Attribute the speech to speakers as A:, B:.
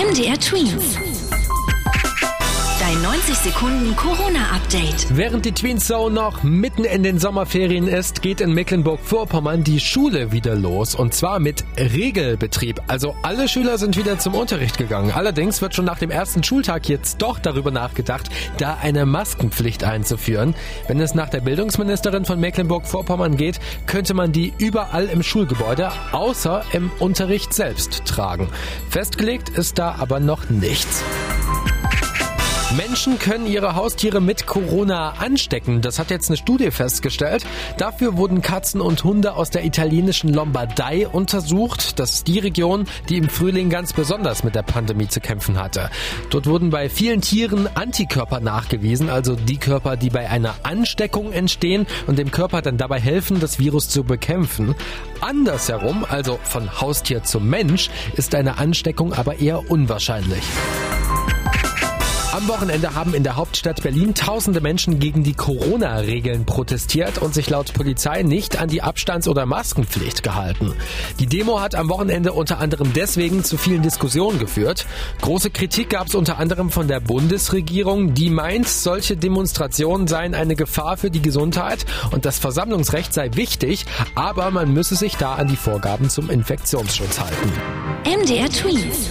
A: MDR Twins. Dein 90 Sekunden Corona-Update.
B: Während die Tween Zone noch mitten in den Sommerferien ist, geht in Mecklenburg-Vorpommern die Schule wieder los. Und zwar mit Regelbetrieb. Also alle Schüler sind wieder zum Unterricht gegangen. Allerdings wird schon nach dem ersten Schultag jetzt doch darüber nachgedacht, da eine Maskenpflicht einzuführen. Wenn es nach der Bildungsministerin von Mecklenburg-Vorpommern geht, könnte man die überall im Schulgebäude, außer im Unterricht selbst tragen. Festgelegt ist da aber noch nichts. Menschen können ihre Haustiere mit Corona anstecken. Das hat jetzt eine Studie festgestellt. Dafür wurden Katzen und Hunde aus der italienischen Lombardei untersucht. Das ist die Region, die im Frühling ganz besonders mit der Pandemie zu kämpfen hatte. Dort wurden bei vielen Tieren Antikörper nachgewiesen, also die Körper, die bei einer Ansteckung entstehen und dem Körper dann dabei helfen, das Virus zu bekämpfen. Andersherum, also von Haustier zum Mensch, ist eine Ansteckung aber eher unwahrscheinlich. Am Wochenende haben in der Hauptstadt Berlin tausende Menschen gegen die Corona-Regeln protestiert und sich laut Polizei nicht an die Abstands- oder Maskenpflicht gehalten. Die Demo hat am Wochenende unter anderem deswegen zu vielen Diskussionen geführt. Große Kritik gab es unter anderem von der Bundesregierung, die meint, solche Demonstrationen seien eine Gefahr für die Gesundheit und das Versammlungsrecht sei wichtig, aber man müsse sich da an die Vorgaben zum Infektionsschutz halten.
A: MDR Twins.